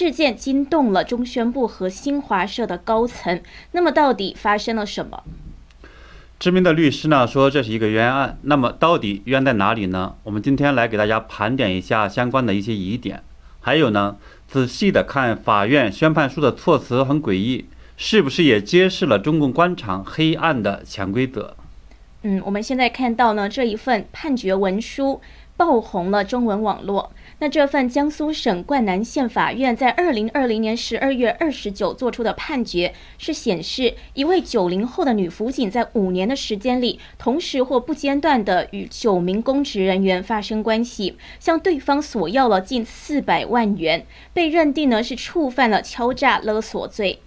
事件惊动了中宣部和新华社的高层。那么，到底发生了什么？知名的律师呢说这是一个冤案。那么，到底冤在哪里呢？我们今天来给大家盘点一下相关的一些疑点，还有呢，仔细的看法院宣判书的措辞很诡异，是不是也揭示了中共官场黑暗的潜规则？嗯，我们现在看到呢，这一份判决文书爆红了中文网络。那这份江苏省灌南县法院在二零二零年十二月二十九作出的判决，是显示一位九零后的女辅警在五年的时间里，同时或不间断的与九名公职人员发生关系，向对方索要了近四百万元，被认定呢是触犯了敲诈勒索罪。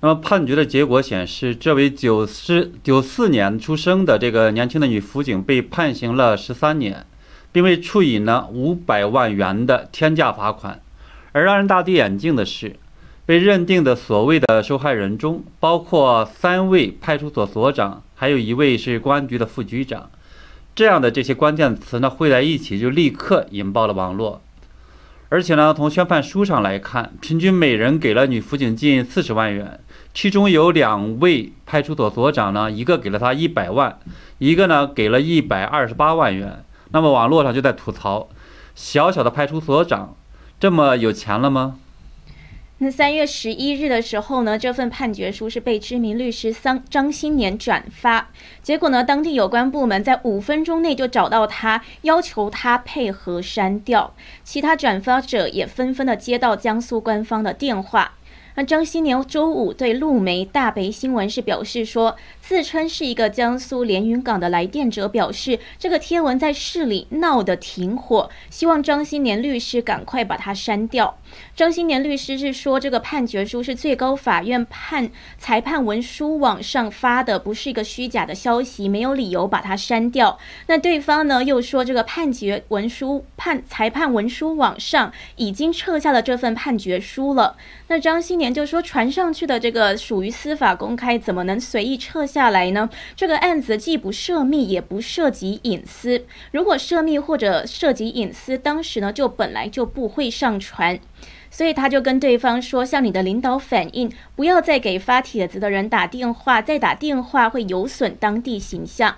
那么判决的结果显示，这位九四九四年出生的这个年轻的女辅警被判刑了十三年，并被处以呢五百万元的天价罚款。而让人大跌眼镜的是，被认定的所谓的受害人中，包括三位派出所所长，还有一位是公安局的副局长。这样的这些关键词呢汇在一起，就立刻引爆了网络。而且呢，从宣判书上来看，平均每人给了女辅警近四十万元。其中有两位派出所所长呢，一个给了他一百万，一个呢给了一百二十八万元。那么网络上就在吐槽，小小的派出所长这么有钱了吗？那三月十一日的时候呢，这份判决书是被知名律师桑张新年转发，结果呢，当地有关部门在五分钟内就找到他，要求他配合删掉。其他转发者也纷纷的接到江苏官方的电话。那张新年周五对路媒大北新闻是表示说，自称是一个江苏连云港的来电者，表示这个贴文在市里闹得挺火，希望张新年律师赶快把它删掉。张新年律师是说，这个判决书是最高法院判裁判文书网上发的，不是一个虚假的消息，没有理由把它删掉。那对方呢又说，这个判决文书判裁判文书网上已经撤下了这份判决书了。那张新年就说，传上去的这个属于司法公开，怎么能随意撤下来呢？这个案子既不涉密，也不涉及隐私。如果涉密或者涉及隐私，当时呢就本来就不会上传。所以他就跟对方说，向你的领导反映，不要再给发帖子的人打电话，再打电话会有损当地形象。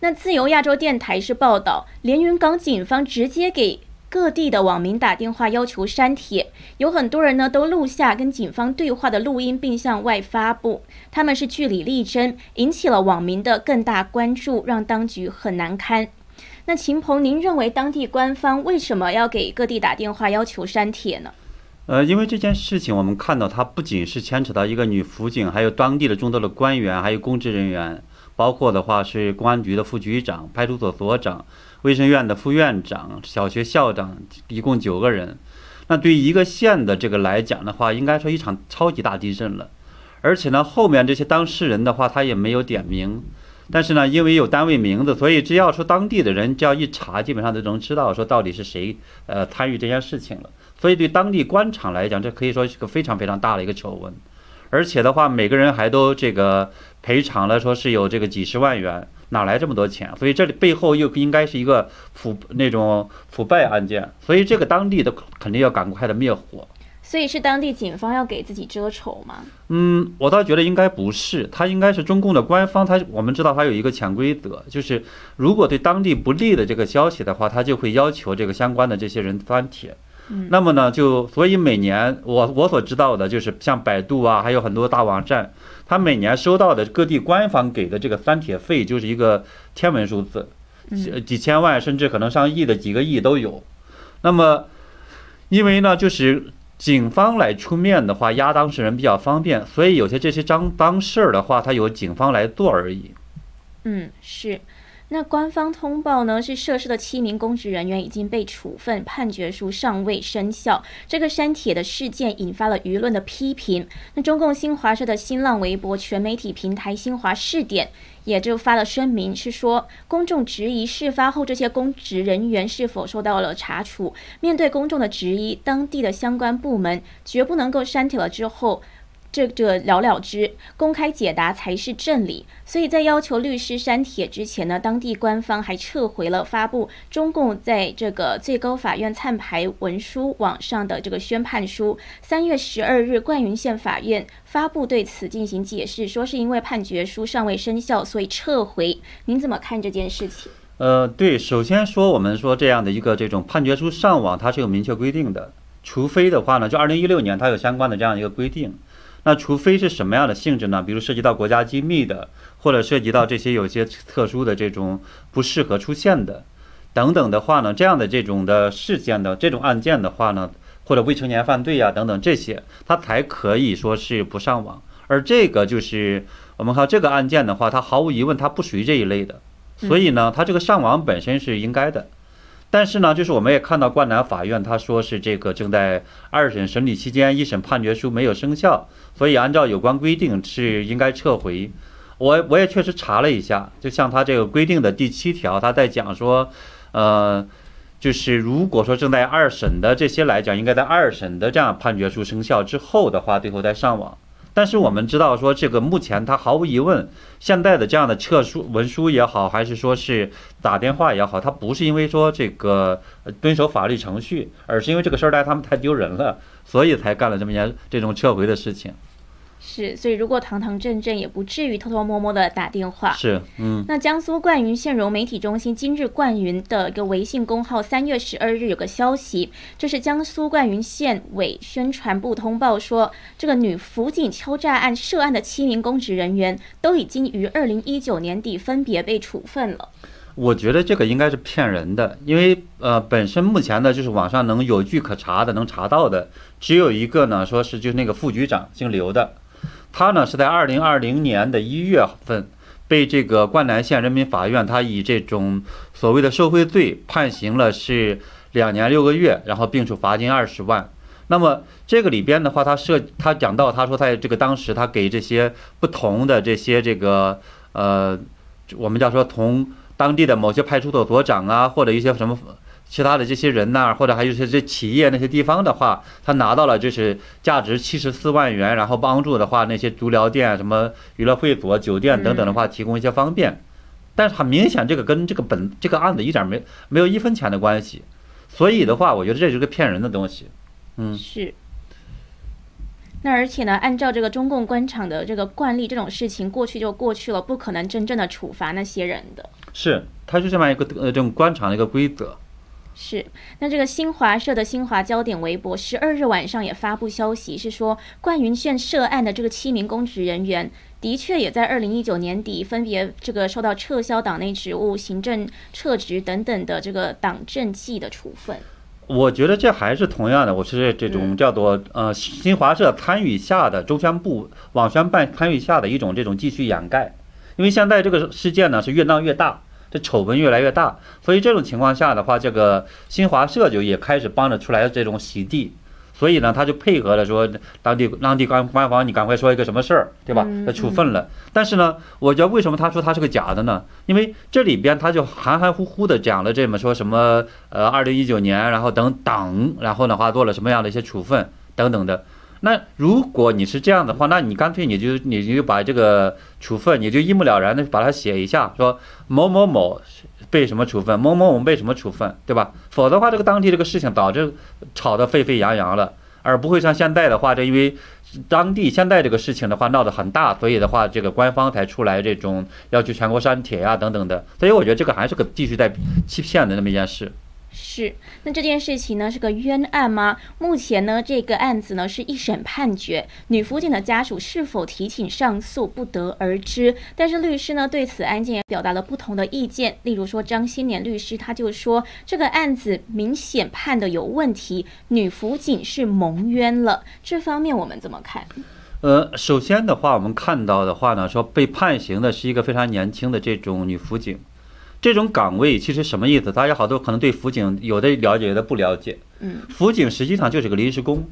那自由亚洲电台是报道，连云港警方直接给各地的网民打电话要求删帖，有很多人呢都录下跟警方对话的录音，并向外发布，他们是据理力争，引起了网民的更大关注，让当局很难堪。那秦鹏，您认为当地官方为什么要给各地打电话要求删帖呢？呃，因为这件事情，我们看到它不仅是牵扯到一个女辅警，还有当地的众多的官员，还有公职人员，包括的话是公安局的副局长、派出所所长、卫生院的副院长、小学校长，一共九个人。那对于一个县的这个来讲的话，应该说一场超级大地震了。而且呢，后面这些当事人的话，他也没有点名。但是呢，因为有单位名字，所以只要说当地的人，只要一查，基本上都能知道说到底是谁呃参与这件事情了。所以对当地官场来讲，这可以说是个非常非常大的一个丑闻，而且的话，每个人还都这个赔偿了，说是有这个几十万元，哪来这么多钱？所以这里背后又应该是一个腐那种腐败案件，所以这个当地的肯定要赶快的灭火。所以是当地警方要给自己遮丑吗？嗯，我倒觉得应该不是，他应该是中共的官方，他我们知道他有一个潜规则，就是如果对当地不利的这个消息的话，他就会要求这个相关的这些人翻帖。那么呢，就所以每年我我所知道的就是像百度啊，还有很多大网站，它每年收到的各地官方给的这个删帖费就是一个天文数字，几几千万甚至可能上亿的几个亿都有。那么，因为呢，就是警方来出面的话，压当事人比较方便，所以有些这些张当事儿的话，他由警方来做而已。嗯，是。那官方通报呢？是涉事的七名公职人员已经被处分，判决书尚未生效。这个删帖的事件引发了舆论的批评。那中共新华社的新浪微博全媒体平台新华试点也就发了声明，是说公众质疑事发后这些公职人员是否受到了查处。面对公众的质疑，当地的相关部门绝不能够删帖了之后。这这了了之，公开解答才是正理。所以在要求律师删帖之前呢，当地官方还撤回了发布中共在这个最高法院灿牌文书网上的这个宣判书。三月十二日，灌云县法院发布对此进行解释，说是因为判决书尚未生效，所以撤回。您怎么看这件事情？呃，对，首先说我们说这样的一个这种判决书上网，它是有明确规定的，除非的话呢，就二零一六年它有相关的这样一个规定。那除非是什么样的性质呢？比如涉及到国家机密的，或者涉及到这些有些特殊的这种不适合出现的，等等的话呢，这样的这种的事件的这种案件的话呢，或者未成年犯罪呀等等这些，他才可以说是不上网。而这个就是我们看这个案件的话，它毫无疑问它不属于这一类的，所以呢，它这个上网本身是应该的。但是呢，就是我们也看到，灌南法院他说是这个正在二审审理期间，一审判决书没有生效，所以按照有关规定是应该撤回。我我也确实查了一下，就像他这个规定的第七条，他在讲说，呃，就是如果说正在二审的这些来讲，应该在二审的这样判决书生效之后的话，最后再上网。但是我们知道说，这个目前他毫无疑问，现在的这样的撤书文书也好，还是说是打电话也好，他不是因为说这个遵守法律程序，而是因为这个事儿，他们太丢人了，所以才干了这么件这种撤回的事情。是，所以如果堂堂正正，也不至于偷偷摸摸的打电话。是，嗯。那江苏灌云县融媒体中心今日灌云的一个微信公号，三月十二日有个消息，这是江苏灌云县委宣传部通报说，这个女辅警敲诈案涉案的七名公职人员都已经于二零一九年底分别被处分了。我觉得这个应该是骗人的，因为呃，本身目前呢，就是网上能有据可查的，能查到的只有一个呢，说是就是那个副局长姓刘的。他呢是在二零二零年的一月份被这个灌南县人民法院，他以这种所谓的受贿罪判刑了是两年六个月，然后并处罚金二十万。那么这个里边的话，他涉他讲到，他说在这个当时他给这些不同的这些这个呃，我们叫说从当地的某些派出所所长啊，或者一些什么。其他的这些人呐，或者还有些这企业那些地方的话，他拿到了就是价值七十四万元，然后帮助的话那些足疗店、什么娱乐会所、酒店等等的话提供一些方便，但是很明显这个跟这个本这个案子一点没没有一分钱的关系，所以的话，我觉得这是个骗人的东西。嗯，是。那而且呢，按照这个中共官场的这个惯例，这种事情过去就过去了，不可能真正的处罚那些人的。是，他就这么一个呃这种官场的一个规则。是，那这个新华社的新华焦点微博十二日晚上也发布消息，是说灌云县涉案的这个七名公职人员，的确也在二零一九年底分别这个受到撤销党内职务、行政撤职等等的这个党政纪的处分。我觉得这还是同样的，我是这种叫做呃新华社参与下的中宣部网宣办参与下的一种这种继续掩盖，因为现在这个事件呢是越闹越大。这丑闻越来越大，所以这种情况下的话，这个新华社就也开始帮着出来这种洗地，所以呢，他就配合了说当地当地官官方，你赶快说一个什么事儿，对吧？他处分了。但是呢，我觉得为什么他说他是个假的呢？因为这里边他就含含糊糊的讲了这么说什么呃，二零一九年，然后等党，然后的话做了什么样的一些处分等等的。那如果你是这样的话，那你干脆你就你就把这个处分，你就一目了然的把它写一下，说某某某被什么处分，某某某被什么处分，对吧？否则的话，这个当地这个事情早就吵得沸沸扬扬了，而不会像现在的话，这因为当地现在这个事情的话闹得很大，所以的话，这个官方才出来这种要去全国删帖呀等等的。所以我觉得这个还是个继续在欺骗的那么一件事。是，那这件事情呢是个冤案吗？目前呢这个案子呢是一审判决，女辅警的家属是否提请上诉不得而知。但是律师呢对此案件也表达了不同的意见，例如说张新年律师他就说这个案子明显判的有问题，女辅警是蒙冤了。这方面我们怎么看？呃，首先的话，我们看到的话呢，说被判刑的是一个非常年轻的这种女辅警。这种岗位其实什么意思？大家好多可能对辅警有的了解，有的不了解。嗯，辅警实际上就是个临时工，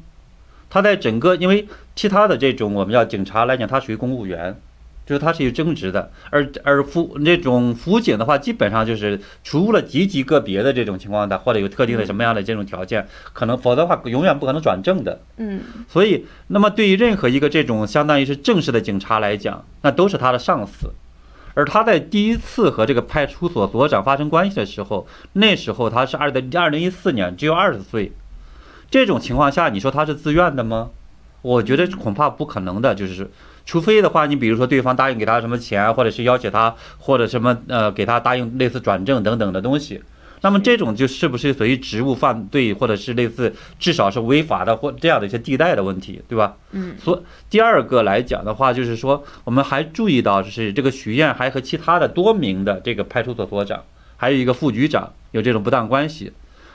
他在整个因为其他的这种我们叫警察来讲，他属于公务员，就是他是有正职的。而而辅那种辅警的话，基本上就是除了极其个别的这种情况的，或者有特定的什么样的这种条件，可能否则的话永远不可能转正的。嗯，所以，那么对于任何一个这种相当于是正式的警察来讲，那都是他的上司。而他在第一次和这个派出所所长发生关系的时候，那时候他是二的二零一四年，只有二十岁。这种情况下，你说他是自愿的吗？我觉得恐怕不可能的，就是除非的话，你比如说对方答应给他什么钱，或者是要求他，或者什么呃给他答应类似转正等等的东西。那么这种就是不是属于职务犯罪，或者是类似至少是违法的或这样的一些地带的问题，对吧？嗯。所第二个来讲的话，就是说我们还注意到，就是这个许燕还和其他的多名的这个派出所所长，还有一个副局长有这种不当关系。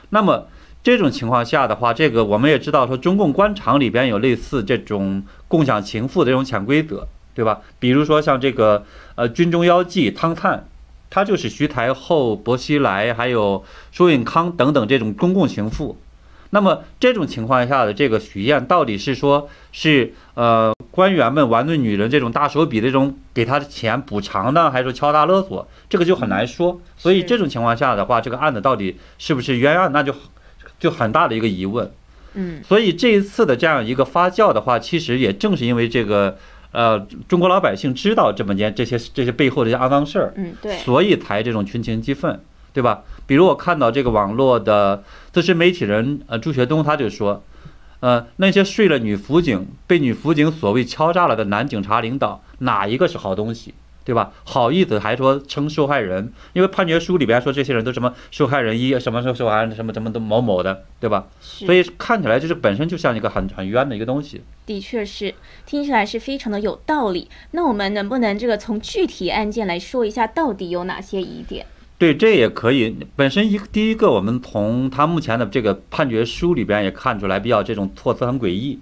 那么这种情况下的话，这个我们也知道说，中共官场里边有类似这种共享情妇的这种潜规则，对吧？比如说像这个呃军中妖妓汤灿。他就是徐台后、薄熙来，还有舒永康等等这种公共情妇。那么这种情况下的这个许燕，到底是说是呃官员们玩弄女人这种大手笔的这种给他的钱补偿呢，还是说敲诈勒索？这个就很难说。所以这种情况下的话，这个案子到底是不是冤案，那就就很大的一个疑问。嗯，所以这一次的这样一个发酵的话，其实也正是因为这个。呃，中国老百姓知道这么件这些这些背后的这些肮脏事儿，嗯，对，所以才这种群情激愤，对吧？比如我看到这个网络的资深媒体人呃朱学东他就说，呃，那些睡了女辅警、被女辅警所谓敲诈了的男警察领导，哪一个是好东西？对吧？好意思还说称受害人，因为判决书里边说这些人都什么受害人一，什么受受害人什么什么的某某的，对吧？所以看起来就是本身就像一个很很冤的一个东西。的确是，听起来是非常的有道理。那我们能不能这个从具体案件来说一下，到底有哪些疑点？对，这也可以。本身一第一个，我们从他目前的这个判决书里边也看出来，比较这种措辞很诡异。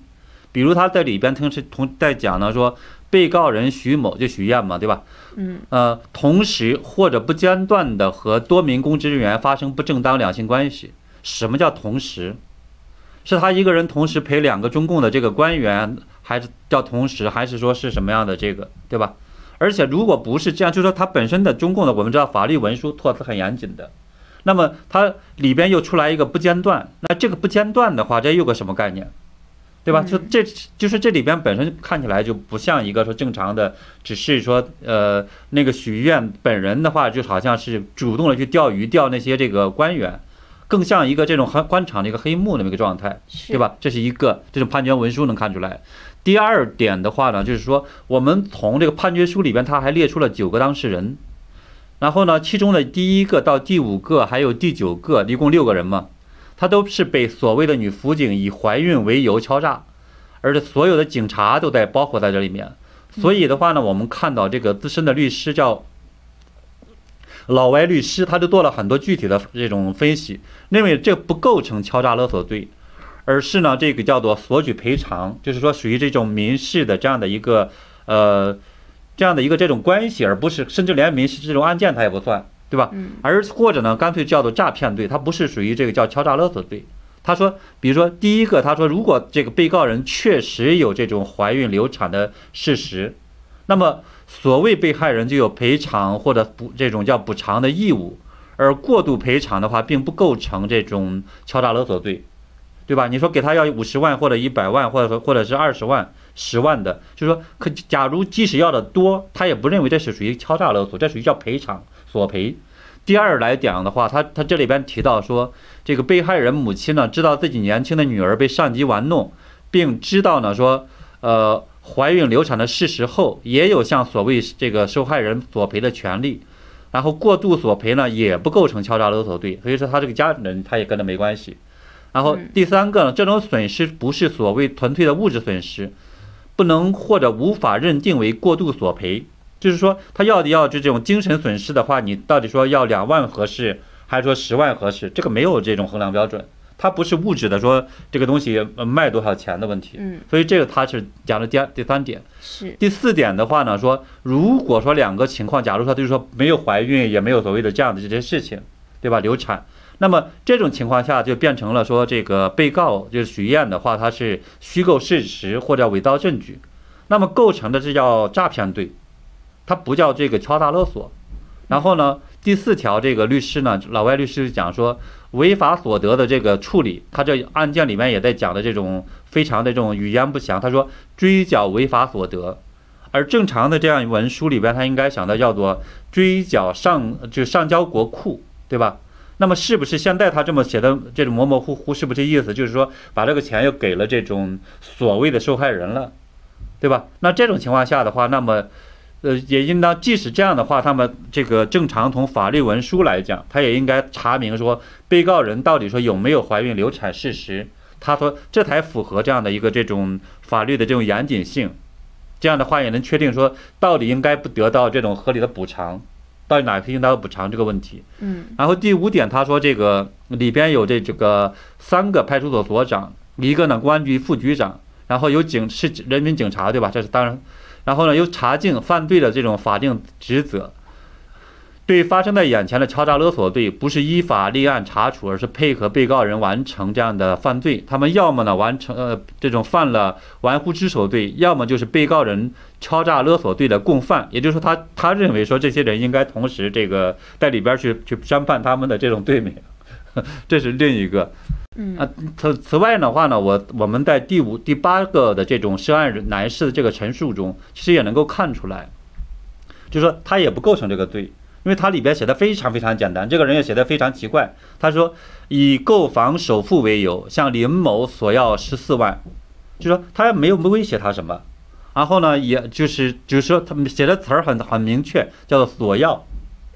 比如他在里边同时同在讲呢说。被告人徐某就徐燕嘛，对吧？嗯，呃，同时或者不间断的和多名公职人员发生不正当两性关系。什么叫同时？是他一个人同时陪两个中共的这个官员，还是叫同时？还是说是什么样的这个，对吧？而且如果不是这样，就是说他本身的中共的，我们知道法律文书措辞很严谨的。那么它里边又出来一个不间断，那这个不间断的话，这又个什么概念？对吧？就这就是这里边本身看起来就不像一个说正常的，只是说呃那个许愿本人的话，就好像是主动的去钓鱼钓那些这个官员，更像一个这种官官场的一个黑幕那么一个状态，对吧？这是一个这种判决文书能看出来。第二点的话呢，就是说我们从这个判决书里边，他还列出了九个当事人，然后呢，其中的第一个到第五个还有第九个，一共六个人嘛。他都是被所谓的女辅警以怀孕为由敲诈，而且所有的警察都在包括在这里面。所以的话呢，我们看到这个资深的律师叫老歪律师，他就做了很多具体的这种分析，认为这不构成敲诈勒索罪，而是呢这个叫做索取赔偿，就是说属于这种民事的这样的一个呃这样的一个这种关系，而不是甚至连民事这种案件他也不算。对吧？而或者呢，干脆叫做诈骗罪，它不是属于这个叫敲诈勒索罪。他说，比如说第一个，他说如果这个被告人确实有这种怀孕流产的事实，那么所谓被害人就有赔偿或者补这种叫补偿的义务，而过度赔偿的话，并不构成这种敲诈勒索罪，对吧？你说给他要五十万或者一百万，或者或者是二十万、十万的，就是说可假如即使要的多，他也不认为这是属于敲诈勒索，这属于叫赔偿。索赔。第二来讲的话，他他这里边提到说，这个被害人母亲呢，知道自己年轻的女儿被上级玩弄，并知道呢说，呃，怀孕流产的事实后，也有向所谓这个受害人索赔的权利。然后过度索赔呢，也不构成敲诈勒索罪，所以说他这个家人他也跟他没关系。然后第三个呢，这种损失不是所谓纯粹的物质损失，不能或者无法认定为过度索赔。就是说，他要的要就这种精神损失的话，你到底说要两万合适，还是说十万合适？这个没有这种衡量标准，它不是物质的说这个东西卖多少钱的问题。嗯，所以这个他是讲的第二、第三点。是第四点的话呢，说如果说两个情况，假如说就是说没有怀孕，也没有所谓的这样的这些事情，对吧？流产，那么这种情况下就变成了说这个被告就是许燕的话，他是虚构事实或者伪造证据，那么构成的这叫诈骗罪。它不叫这个敲诈勒索。然后呢，第四条这个律师呢，老外律师讲说，违法所得的这个处理，他这案件里面也在讲的这种非常的这种语言不详。他说追缴违法所得，而正常的这样一文书里边，他应该想的叫做追缴上就上交国库，对吧？那么是不是现在他这么写的这种模模糊糊，是不是意思就是说把这个钱又给了这种所谓的受害人了，对吧？那这种情况下的话，那么。呃，也应当，即使这样的话，他们这个正常从法律文书来讲，他也应该查明说被告人到底说有没有怀孕流产事实，他说这才符合这样的一个这种法律的这种严谨性，这样的话也能确定说到底应该不得到这种合理的补偿，到底哪个应当补偿这个问题。嗯，然后第五点，他说这个里边有这这个三个派出所所长，一个呢公安局副局长，然后有警是人民警察，对吧？这是当然。然后呢，又查禁犯罪的这种法定职责，对发生在眼前的敲诈勒索罪，不是依法立案查处，而是配合被告人完成这样的犯罪。他们要么呢完成呃这种犯了玩忽职守罪，要么就是被告人敲诈勒索罪的共犯。也就是说，他他认为说这些人应该同时这个在里边去去宣判他们的这种罪名，这是另一个。嗯啊，此此外的话呢，我我们在第五、第八个的这种涉案男士的这个陈述中，其实也能够看出来，就是说他也不构成这个罪，因为他里边写的非常非常简单，这个人也写的非常奇怪。他说以购房首付为由向林某索要十四万，就说他没有威胁他什么，然后呢，也就是就是说他们写的词儿很很明确，叫做索要，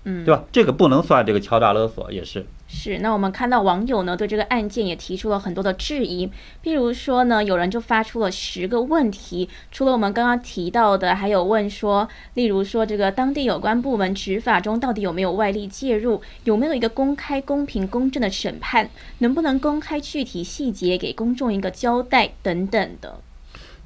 嗯，对吧？这个不能算这个敲诈勒索，也是。是，那我们看到网友呢对这个案件也提出了很多的质疑，譬如说呢，有人就发出了十个问题，除了我们刚刚提到的，还有问说，例如说这个当地有关部门执法中到底有没有外力介入，有没有一个公开、公平、公正的审判，能不能公开具体细节给公众一个交代等等的。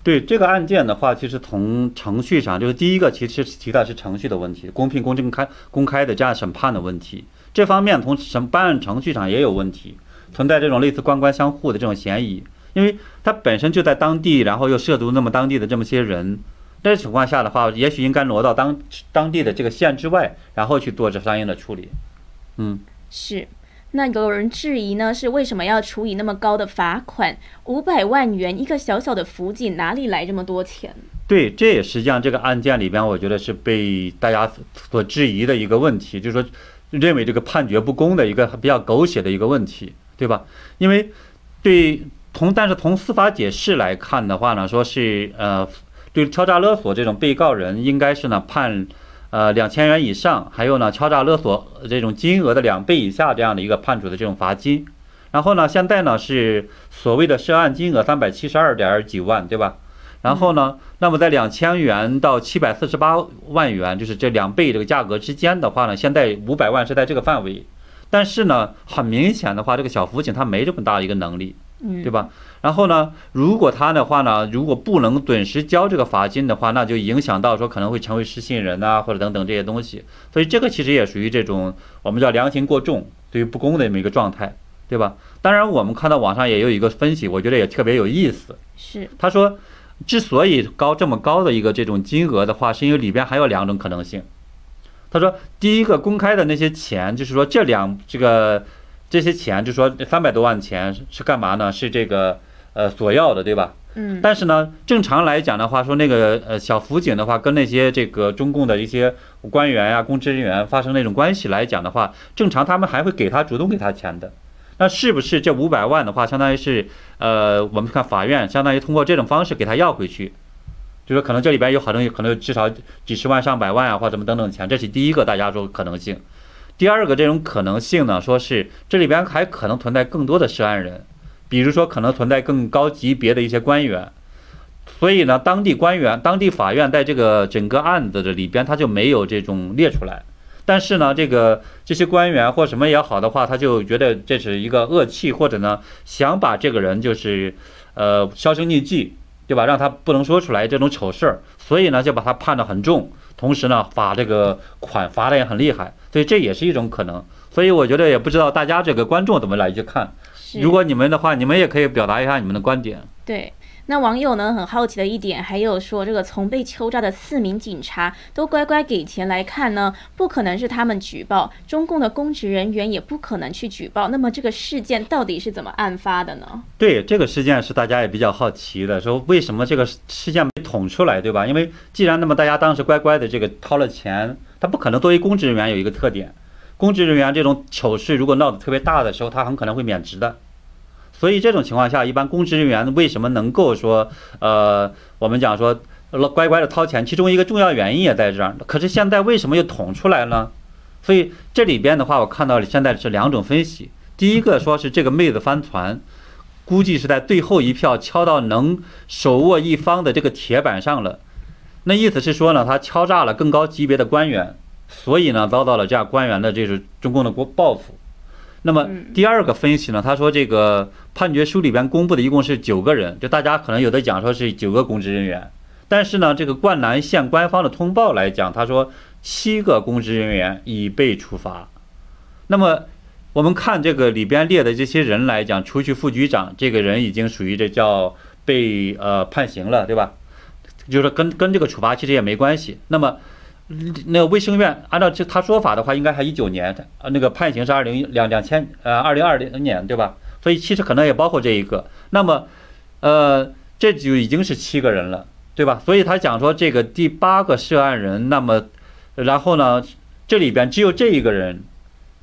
对这个案件的话，其实从程序上，就是第一个，其实提的是程序的问题，公平、公正、开、公开的这样审判的问题。这方面从什么办案程序上也有问题，存在这种类似官官相护的这种嫌疑，因为他本身就在当地，然后又涉足那么当地的这么些人，这情况下的话，也许应该挪到当当地的这个县之外，然后去做这相应的处理。嗯，是。那有人质疑呢，是为什么要处以那么高的罚款？五百万元，一个小小的辅警哪里来这么多钱？对，这也实际上这个案件里边，我觉得是被大家所质疑的一个问题，就是说。认为这个判决不公的一个比较狗血的一个问题，对吧？因为对从但是从司法解释来看的话呢，说是呃，对敲诈勒索这种被告人应该是呢判呃两千元以上，还有呢敲诈勒索这种金额的两倍以下这样的一个判处的这种罚金。然后呢，现在呢是所谓的涉案金额三百七十二点几万，对吧？然后呢，那么在两千元到七百四十八万元，就是这两倍这个价格之间的话呢，现在五百万是在这个范围。但是呢，很明显的话，这个小辅警他没这么大一个能力，对吧？然后呢，如果他的话呢，如果不能准时交这个罚金的话，那就影响到说可能会成为失信人呐，或者等等这些东西。所以这个其实也属于这种我们叫量刑过重，对于不公的这么一个状态，对吧？当然，我们看到网上也有一个分析，我觉得也特别有意思，是他说。之所以高这么高的一个这种金额的话，是因为里边还有两种可能性。他说，第一个公开的那些钱，就是说这两这个这些钱，就是说三百多万钱是干嘛呢？是这个呃索要的，对吧？嗯。但是呢，正常来讲的话，说那个呃小辅警的话，跟那些这个中共的一些官员呀、公职人员发生那种关系来讲的话，正常他们还会给他主动给他钱的。那是不是这五百万的话，相当于是，呃，我们看法院相当于通过这种方式给他要回去，就是可能这里边有很多可能至少几十万上百万啊，或者什么等等钱，这是第一个大家说可能性。第二个这种可能性呢，说是这里边还可能存在更多的涉案人，比如说可能存在更高级别的一些官员，所以呢，当地官员、当地法院在这个整个案子的里边，他就没有这种列出来。但是呢，这个这些官员或什么也好的话，他就觉得这是一个恶气，或者呢想把这个人就是，呃销声匿迹，对吧？让他不能说出来这种丑事儿，所以呢就把他判得很重，同时呢罚这个款罚的也很厉害，所以这也是一种可能。所以我觉得也不知道大家这个观众怎么来去看，如果你们的话，你们也可以表达一下你们的观点。对，那网友呢很好奇的一点，还有说这个从被敲诈的四名警察都乖乖给钱来看呢，不可能是他们举报，中共的公职人员也不可能去举报。那么这个事件到底是怎么案发的呢？对这个事件是大家也比较好奇的，说为什么这个事件没捅出来，对吧？因为既然那么大家当时乖乖的这个掏了钱，他不可能作为公职人员有一个特点，公职人员这种糗事如果闹得特别大的时候，他很可能会免职的。所以这种情况下，一般公职人员为什么能够说，呃，我们讲说乖乖的掏钱，其中一个重要原因也在这儿。可是现在为什么又捅出来呢？所以这里边的话，我看到现在是两种分析。第一个说是这个妹子翻船，估计是在最后一票敲到能手握一方的这个铁板上了。那意思是说呢，他敲诈了更高级别的官员，所以呢遭到了这样官员的这是中共的国报复。那么第二个分析呢？他说这个判决书里边公布的一共是九个人，就大家可能有的讲说是九个公职人员，但是呢，这个灌南县官方的通报来讲，他说七个公职人员已被处罚。那么我们看这个里边列的这些人来讲，除去副局长这个人已经属于这叫被呃判刑了，对吧？就是跟跟这个处罚其实也没关系。那么。那个卫生院按照这他说法的话，应该还一九年，呃，那个判刑是二零两两千呃二零二零年，对吧？所以其实可能也包括这一个。那么，呃，这就已经是七个人了，对吧？所以他讲说这个第八个涉案人，那么，然后呢，这里边只有这一个人，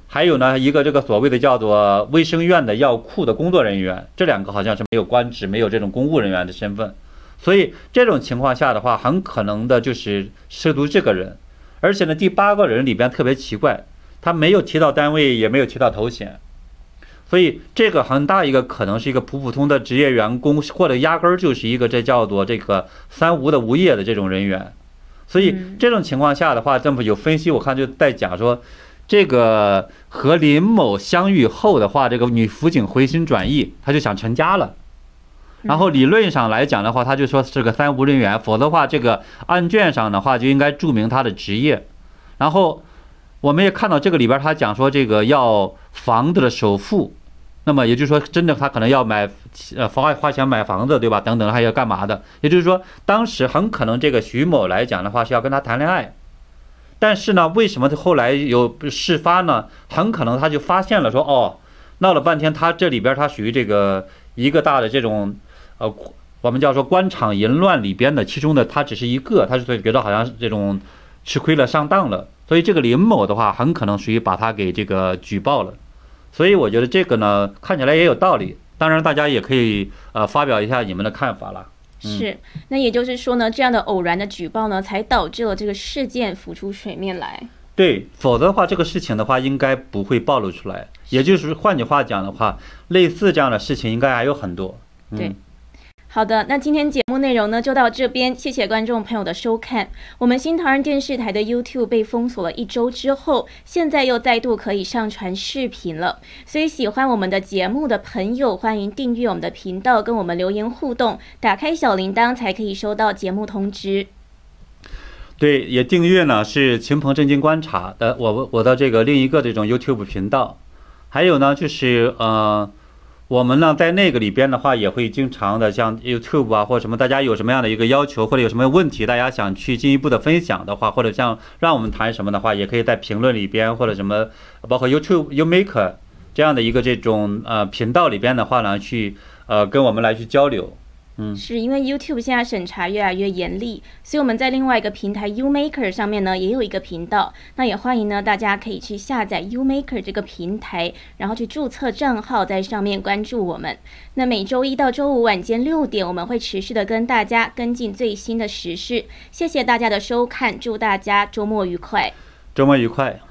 还有呢一个这个所谓的叫做卫生院的药库的工作人员，这两个好像是没有官职，没有这种公务人员的身份。所以这种情况下的话，很可能的就是涉毒这个人，而且呢，第八个人里边特别奇怪，他没有提到单位，也没有提到头衔，所以这个很大一个可能是一个普普通的职业员工，或者压根儿就是一个这叫做这个三无的无业的这种人员。所以这种情况下的话，这么有分析，我看就在讲说，这个和林某相遇后的话，这个女辅警回心转意，她就想成家了。然后理论上来讲的话，他就说是个三无人员，否则的话，这个案卷上的话就应该注明他的职业。然后我们也看到这个里边，他讲说这个要房子的首付，那么也就是说，真的他可能要买呃花花钱买房子，对吧？等等，还要干嘛的？也就是说，当时很可能这个徐某来讲的话是要跟他谈恋爱，但是呢，为什么后来有事发呢？很可能他就发现了说，哦，闹了半天，他这里边他属于这个一个大的这种。呃，我们叫说官场淫乱里边的其中的他只是一个，他是觉得好像是这种吃亏了上当了，所以这个林某的话很可能属于把他给这个举报了，所以我觉得这个呢看起来也有道理，当然大家也可以呃发表一下你们的看法了。是，那也就是说呢，这样的偶然的举报呢，才导致了这个事件浮出水面来。对，否则的话这个事情的话应该不会暴露出来，也就是换句话讲的话，类似这样的事情应该还有很多。对。好的，那今天节目内容呢就到这边，谢谢观众朋友的收看。我们新唐人电视台的 YouTube 被封锁了一周之后，现在又再度可以上传视频了。所以喜欢我们的节目的朋友，欢迎订阅我们的频道，跟我们留言互动，打开小铃铛才可以收到节目通知。对，也订阅呢是秦鹏震惊观察的，我我的这个另一个这种 YouTube 频道，还有呢就是呃。我们呢，在那个里边的话，也会经常的像 YouTube 啊，或者什么，大家有什么样的一个要求，或者有什么问题，大家想去进一步的分享的话，或者像让我们谈什么的话，也可以在评论里边，或者什么，包括 YouTube YouMake 这样的一个这种呃频道里边的话呢，去呃跟我们来去交流。嗯，是因为 YouTube 现在审查越来越严厉，所以我们在另外一个平台 YouMaker 上面呢也有一个频道，那也欢迎呢大家可以去下载 YouMaker 这个平台，然后去注册账号，在上面关注我们。那每周一到周五晚间六点，我们会持续的跟大家跟进最新的时事。谢谢大家的收看，祝大家周末愉快，周末愉快。